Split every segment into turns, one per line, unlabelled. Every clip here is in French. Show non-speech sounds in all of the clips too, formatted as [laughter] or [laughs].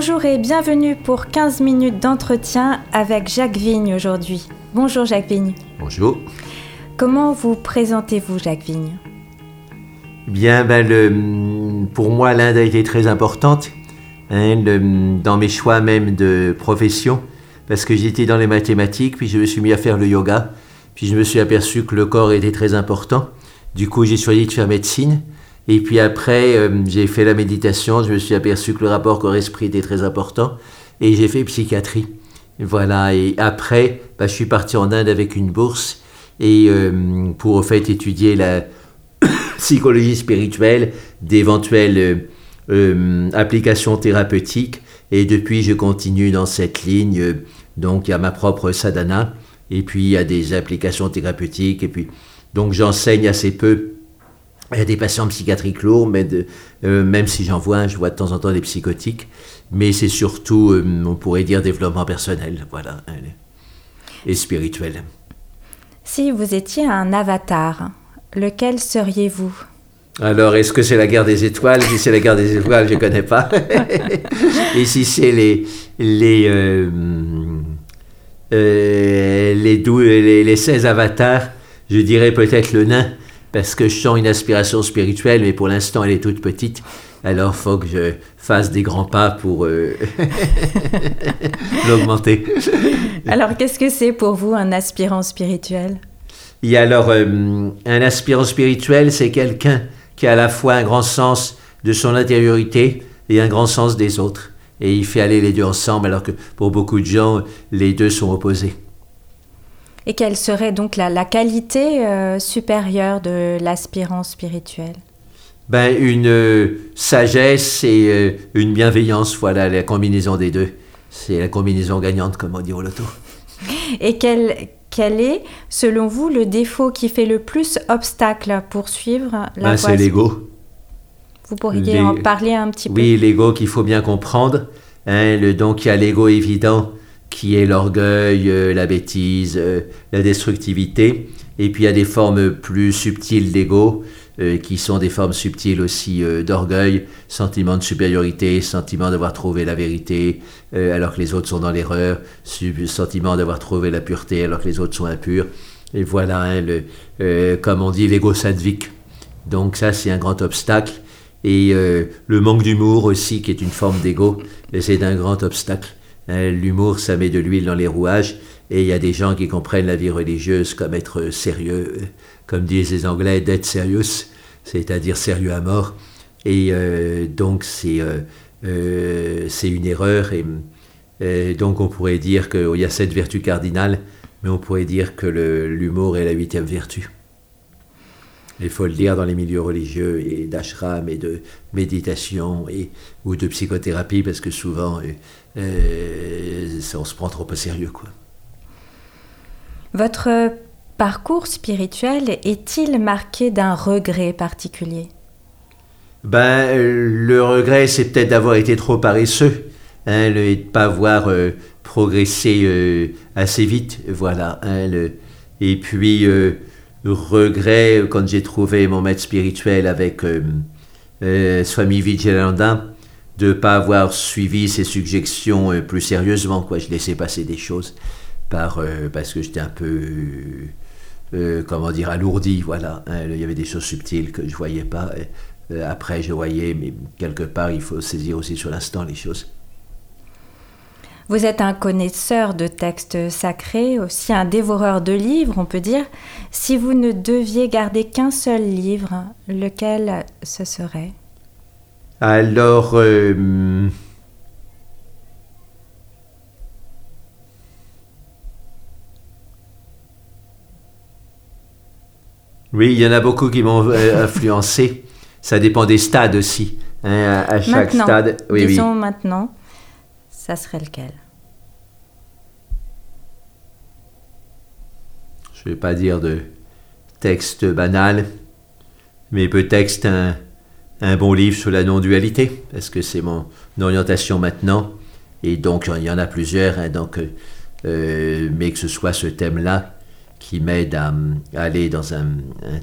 Bonjour et bienvenue pour 15 minutes d'entretien avec Jacques Vigne aujourd'hui. Bonjour Jacques Vigne.
Bonjour.
Comment vous présentez-vous Jacques Vigne?
Bien, ben, le, pour moi, l'Inde a été très importante hein, dans mes choix même de profession, parce que j'étais dans les mathématiques, puis je me suis mis à faire le yoga, puis je me suis aperçu que le corps était très important. Du coup, j'ai choisi de faire médecine. Et puis après, euh, j'ai fait la méditation, je me suis aperçu que le rapport corps-esprit était très important, et j'ai fait psychiatrie. Voilà, et après, bah, je suis parti en Inde avec une bourse, et euh, pour au fait étudier la [coughs] psychologie spirituelle, d'éventuelles euh, applications thérapeutiques, et depuis, je continue dans cette ligne, donc a ma propre sadhana, et puis a des applications thérapeutiques, et puis donc j'enseigne assez peu il y a des patients psychiatriques lourds, mais euh, même si j'en vois, je vois de temps en temps des psychotiques. Mais c'est surtout, euh, on pourrait dire, développement personnel, voilà, et spirituel.
Si vous étiez un avatar, lequel seriez-vous?
Alors, est-ce que c'est la guerre des étoiles? Si c'est la guerre des étoiles, je ne connais pas. [laughs] et si c'est les, les, euh, les, les, les 16 avatars, je dirais peut-être le nain parce que je sens une aspiration spirituelle, mais pour l'instant elle est toute petite. Alors faut que je fasse des grands pas pour euh, [laughs] l'augmenter.
Alors qu'est-ce que c'est pour vous un aspirant spirituel?
Et alors euh, un aspirant spirituel, c'est quelqu'un qui a à la fois un grand sens de son intériorité et un grand sens des autres. Et il fait aller les deux ensemble, alors que pour beaucoup de gens, les deux sont opposés.
Et quelle serait donc la, qualité euh, supérieure de l'aspirant spirituel
ben, Une euh, sagesse et euh, une bienveillance, voilà la combinaison des deux. C'est la combinaison gagnante, comme on dit au loto. [laughs]
Et quel, quel est, selon vous, le défaut qui fait le plus obstacle à poursuivre
la ben, C'est l'ego.
Vous pourriez en parler un petit peu?
Oui, l'ego qu'il faut bien comprendre. Hein, le, donc il y a l'ego évident qui est l'orgueil, euh, la bêtise, euh, la destructivité. Et puis il y a des formes plus subtiles d'ego, euh, qui sont des formes subtiles aussi d'orgueil, sentiment de supériorité, sentiment d'avoir trouvé la vérité alors que les autres sont dans l'erreur, sentiment d'avoir trouvé la pureté alors que les autres sont impurs. Et voilà, hein, le, comme on dit, l'ego sadvique. Donc ça, c'est un grand obstacle. Et le manque d'humour aussi, qui est une forme d'ego, c'est un grand obstacle. Hein, l'humour, ça met de l'huile dans les rouages. Et il y a des gens qui comprennent la vie religieuse comme être sérieux, euh, comme disent les Anglais, dead serious, c'est-à-dire sérieux à mort. Et euh, donc c'est euh, une erreur. Et, donc on pourrait dire qu'il y a cette vertu cardinale, mais on pourrait dire que l'humour est la huitième vertu. Il faut le dire dans les milieux religieux et d'ashram et de méditation et, ou de psychothérapie parce que souvent euh, on se prend trop au sérieux. Quoi.
Votre parcours spirituel est-il marqué d'un regret particulier?
Ben, Le regret, c'est peut-être d'avoir été trop paresseux hein, et de ne pas avoir euh, progressé euh, assez vite. Voilà. Hein, et puis, regret, quand j'ai trouvé mon maître spirituel avec Swami Vijayananda, de ne pas avoir suivi ces suggestions euh, plus sérieusement. Quoi. Je laissais passer des choses par, euh, parce que j'étais un peu, euh, comment dire, alourdi. Voilà. Hein. Il y avait des choses subtiles que je ne voyais pas. après, je voyais, mais quelque part, il faut saisir aussi sur l'instant les choses.
Vous êtes un connaisseur de textes sacrés, aussi un dévoreur de livres, on peut dire. Si vous ne deviez garder qu'un seul livre, lequel ce serait?
Alors, euh, oui, il y en a beaucoup qui m'ont euh, influencé. Ça dépend des stades aussi. Hein, à, chaque stade.
Oui, disons maintenant, ça serait lequel?
Je ne vais pas dire de texte banal, mais peut-être un un bon livre sur la non-dualité, parce que c'est mon orientation maintenant, et donc il y en a plusieurs, hein, donc, euh, euh, mais que ce soit ce thème-là qui m'aide à, aller dans un,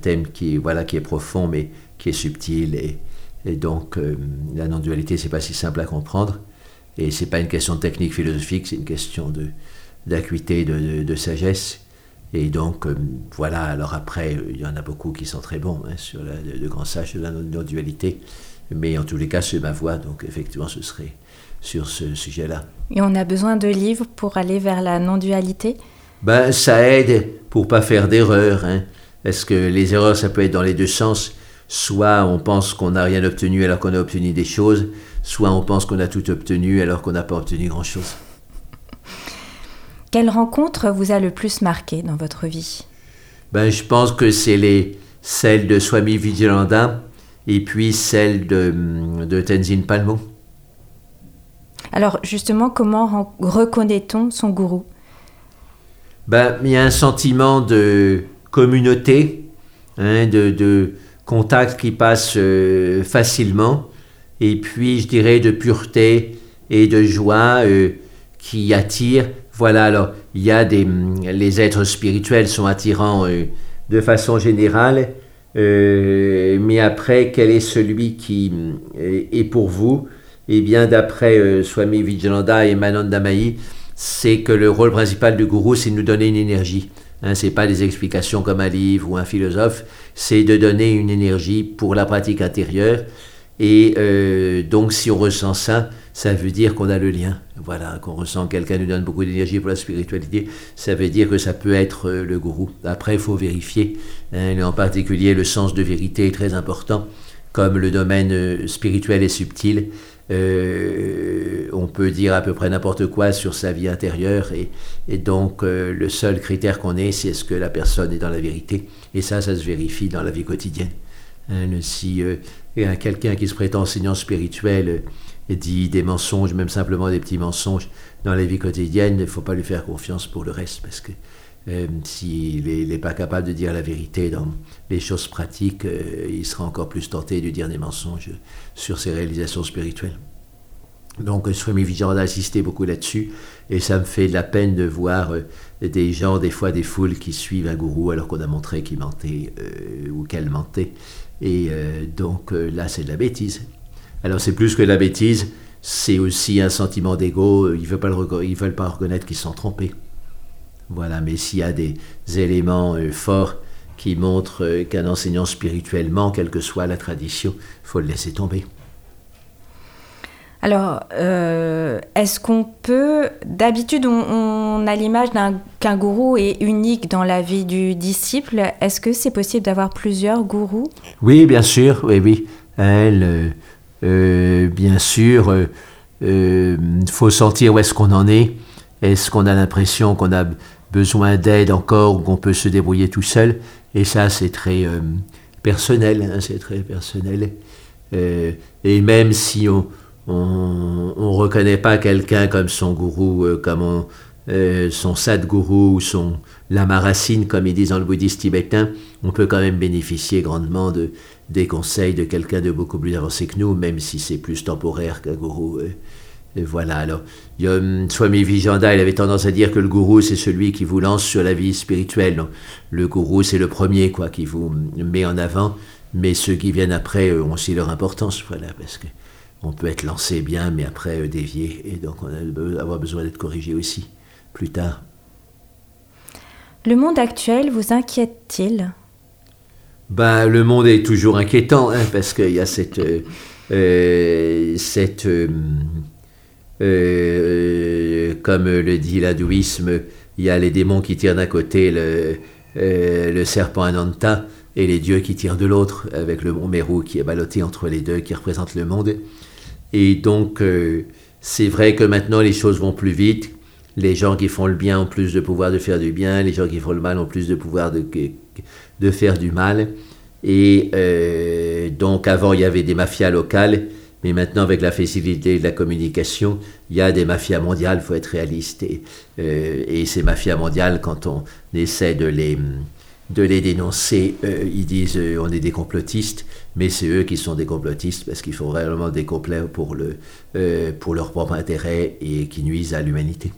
thème qui, voilà, qui est profond, mais qui est subtil, et, donc euh, la non-dualité, c'est pas si simple à comprendre. Et c'est pas une question technique philosophique, c'est une question de d'acuité, de, sagesse. Et donc, euh, voilà, alors après, il y en a beaucoup qui sont très bons hein, sur la, de, grands sages de la non-dualité. Mais en tous les cas, c'est ma voix, donc effectivement, ce serait sur ce sujet-là.
Et on a besoin de livres pour aller vers la non-dualité?
Ben, Ça aide pour pas faire d'erreurs. Hein. Parce que les erreurs, ça peut être dans les deux sens. Soit on pense qu'on n'a rien obtenu alors qu'on a obtenu des choses, soit on pense qu'on a tout obtenu alors qu'on n'a pas obtenu grand-chose.
Quelle rencontre vous a le plus marqué dans votre vie?
Ben, Je pense que c'est les, celle de Swami Vijayananda et puis celle de, de Tenzin Palmo.
Alors justement, comment reconnaît-on son gourou?
Ben, Il y a un sentiment de communauté, hein, de, de, contact qui passe euh, facilement, et puis je dirais de pureté et de joie euh, qui attire voilà, alors, il y a des. Les êtres spirituels sont attirants euh, de façon générale, euh, mais après, quel est celui qui euh, est pour vous? Eh bien, d'après Swami Vijayananda et Manandamayi, c'est que le rôle principal du gourou, c'est de nous donner une énergie. Hein, ce n'est pas des explications comme un livre ou un philosophe, c'est de donner une énergie pour la pratique intérieure. Et donc, si on ressent ça, ça veut dire qu'on a le lien. Voilà, qu'on ressent quelqu'un nous donne beaucoup d'énergie pour la spiritualité, ça veut dire que ça peut être euh, le gourou. Après, il faut vérifier. Hein, en particulier, le sens de vérité est très important. Comme le domaine euh, spirituel est subtil, euh, on peut dire à peu près n'importe quoi sur sa vie intérieure et, donc le seul critère qu'on ait, c'est est-ce que la personne est dans la vérité. Et ça, ça se vérifie dans la vie quotidienne. Hein, si quelqu'un qui se prétend enseignant spirituel dit des mensonges, même simplement des petits mensonges dans la vie quotidienne, il ne faut pas lui faire confiance pour le reste, parce que euh, s'il n'est pas capable de dire la vérité dans les choses pratiques, euh, il sera encore plus tenté de dire des mensonges sur ses réalisations spirituelles. Donc Swami Vijayana a insisté beaucoup là-dessus, et ça me fait la peine de voir euh, des gens, des fois des foules qui suivent un gourou alors qu'on a montré qu'il mentait ou qu'elle mentait. Et donc là, c'est de la bêtise. Alors c'est plus que la bêtise, c'est aussi un sentiment d'ego. Ils ne veulent, veulent pas reconnaître qu'ils sont trompés. Voilà, mais s'il y a des éléments euh, forts qui montrent euh, qu'un enseignant spirituellement, quelle que soit la tradition, il faut le laisser tomber.
Alors, euh, est-ce qu'on peut... D'habitude, on, a l'image qu'un gourou est unique dans la vie du disciple. Est-ce que c'est possible d'avoir plusieurs gourous?
Oui, bien sûr, oui, oui. Elle, euh, bien sûr, il euh, euh, faut sentir où est-ce qu'on en est. Est-ce qu'on a l'impression qu'on a besoin d'aide encore ou qu'on peut se débrouiller tout seul? Et ça, c'est très personnel. Hein, c'est très personnel. et même si on ne reconnaît pas quelqu'un comme son gourou, comme son sadguru ou son lama racine, comme ils disent dans le bouddhisme tibétain, on peut quand même bénéficier grandement de, des conseils de quelqu'un de beaucoup plus avancé que nous, même si c'est plus temporaire qu'un gourou. Et voilà, alors, hum, Swami Vijanda, il avait tendance à dire que le gourou, c'est celui qui vous lance sur la vie spirituelle. Le gourou, c'est le premier, quoi, qui vous met en avant, mais ceux qui viennent après ont aussi leur importance, voilà, parce que on peut être lancé bien, mais après euh, dévié, et donc on a avoir besoin d'être corrigé aussi, plus tard.
Le monde actuel vous inquiète-t-il?
Ben, le monde est toujours inquiétant, hein, parce qu'il y a cette, euh, euh, cette euh, comme le dit l'hindouisme, il y a les démons qui tirent d'un côté le, le serpent Ananta et les dieux qui tirent de l'autre, avec le mont Meru qui est ballotté entre les deux, qui représente le monde. Et donc, c'est vrai que maintenant les choses vont plus vite. Les gens qui font le bien ont plus de pouvoir de faire du bien, les gens qui font le mal ont plus de pouvoir de, faire du mal. Et euh, donc avant, il y avait des mafias locales, mais maintenant, avec la facilité de la communication, il y a des mafias mondiales, il faut être réaliste. Et, euh, ces mafias mondiales, quand on essaie de les, de les dénoncer, euh, ils disent on est des complotistes, mais c'est eux qui sont des complotistes parce qu'ils font réellement des complots pour, le, pour leur propre intérêt et qui nuisent à l'humanité.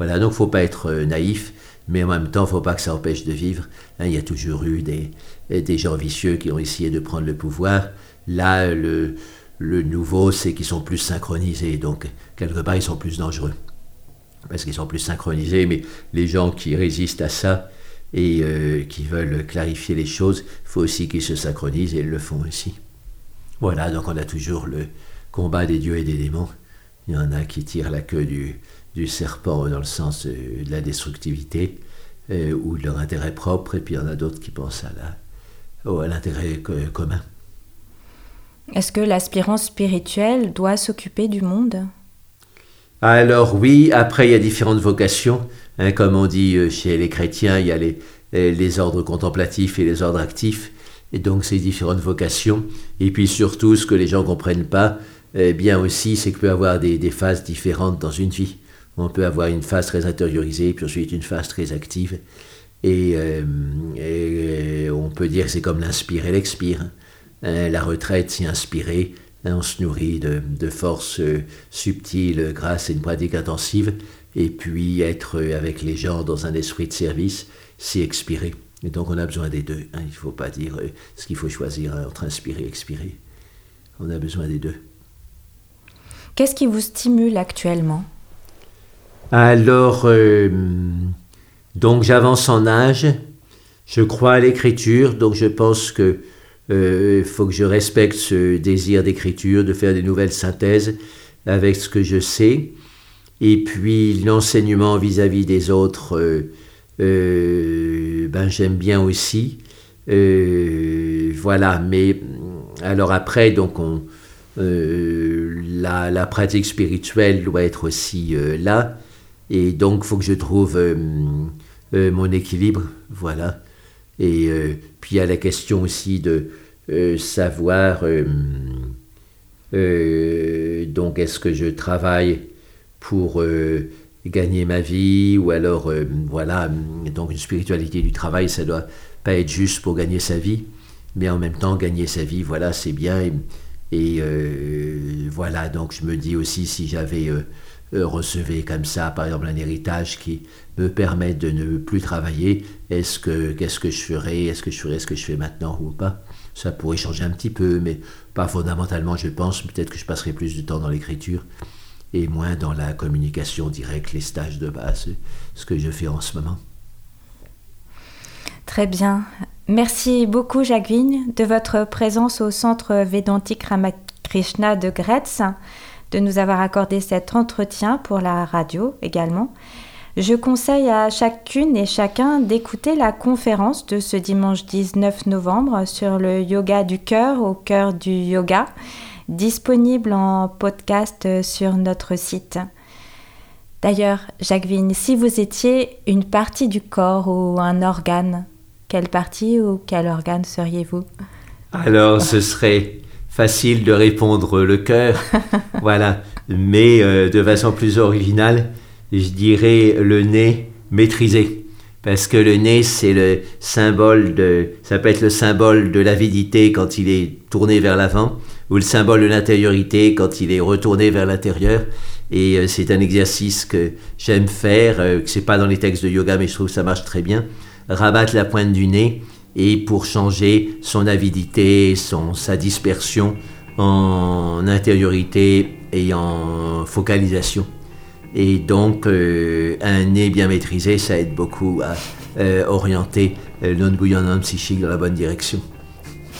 Voilà, donc faut pas être naïf mais en même temps, faut pas que ça empêche de vivre. Hein, il y a toujours eu des, des gens vicieux qui ont essayé de prendre le pouvoir. Là, le, le nouveau, c'est qu'ils sont plus synchronisés, donc quelque part ils sont plus dangereux. Parce qu'ils sont plus synchronisés, mais les gens qui résistent à ça et euh, qui veulent clarifier les choses, il faut aussi qu'ils se synchronisent et ils le font aussi. Voilà, donc on a toujours le combat des dieux et des démons. Il y en a qui tirent la queue du, du serpent dans le sens de la destructivité euh, ou de leur intérêt propre, et puis il y en a d'autres qui pensent à l'intérêt commun.
Est-ce que l'aspirant spirituel doit s'occuper du monde?
Alors oui, après il y a différentes vocations. Hein, comme on dit euh, chez les chrétiens, il y a les, les ordres contemplatifs et les ordres actifs. Et donc ces différentes vocations. Et puis surtout, ce que les gens ne comprennent pas, eh bien aussi, c'est qu'il peut avoir des, phases différentes dans une vie. On peut avoir une phase très intériorisée, puis ensuite une phase très active. Et, euh, et on peut dire que c'est comme l'inspire et l'expire. Hein, la retraite, s'y inspirer, hein, on se nourrit de, forces euh, subtiles grâce à une pratique intensive, et puis être avec les gens dans un esprit de service, s'y expirer. Et donc on a besoin des deux. Hein. Il ne faut pas dire euh, ce qu'il faut choisir entre inspirer et expirer. On a besoin des deux.
Qu'est-ce qui vous stimule actuellement?
Alors, euh, donc j'avance en âge, je crois à l'écriture, donc je pense que il faut que je respecte ce désir d'écriture, de faire des nouvelles synthèses avec ce que je sais. Et puis l'enseignement vis-à-vis des autres, euh, euh, ben, j'aime bien aussi. Euh, voilà, mais alors après, donc on, la, pratique spirituelle doit être aussi là. Et donc, il faut que je trouve mon équilibre. Voilà. Et puis, il y a la question aussi de savoir, donc, est-ce que je travaille pour euh, gagner ma vie, ou alors, euh, voilà, donc une spiritualité du travail, ça doit pas être juste pour gagner sa vie, mais en même temps, gagner sa vie, voilà, c'est bien. Euh, voilà, donc je me dis aussi, si j'avais recevé comme ça, par exemple, un héritage qui me permet de ne plus travailler, est-ce que, qu'est-ce que je ferais, est-ce que je ferais ce que je fais maintenant ou pas? Ça pourrait changer un petit peu, mais pas fondamentalement, je pense. Peut-être que je passerai plus de temps dans l'écriture et moins dans la communication directe, les stages de base, ce que je fais en ce moment.
Très bien. Merci beaucoup, Jacques Vigne, de votre présence au Centre Védantique Ramakrishna de Gretz, de nous avoir accordé cet entretien pour la radio également. Je conseille à chacune et chacun d'écouter la conférence de ce dimanche 19 novembre sur le yoga du cœur au cœur du yoga disponible en podcast sur notre site. D'ailleurs, Jacques Vigne, si vous étiez une partie du corps ou un organe, quelle partie ou quel organe seriez-vous?
Alors, ce serait facile de répondre le cœur, [laughs] voilà, mais euh, de façon plus originale, je dirais le nez maîtrisé. Parce que le nez, c'est le symbole de. Ça peut être le symbole de l'avidité quand il est tourné vers l'avant, ou le symbole de l'intériorité quand il est retourné vers l'intérieur. Et euh, c'est un exercice que j'aime faire, euh, que c'est pas dans les textes de yoga, mais je trouve que ça marche très bien. Rabattre la pointe du nez et pour changer son avidité, son, sa dispersion en intériorité et en focalisation. Et donc, euh, un nez bien maîtrisé, ça aide beaucoup à orienter non-bouillonnement psychique dans la bonne direction.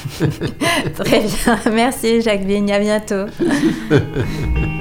[laughs]
Très bien. Merci Jacques Vigne. À bientôt. [laughs]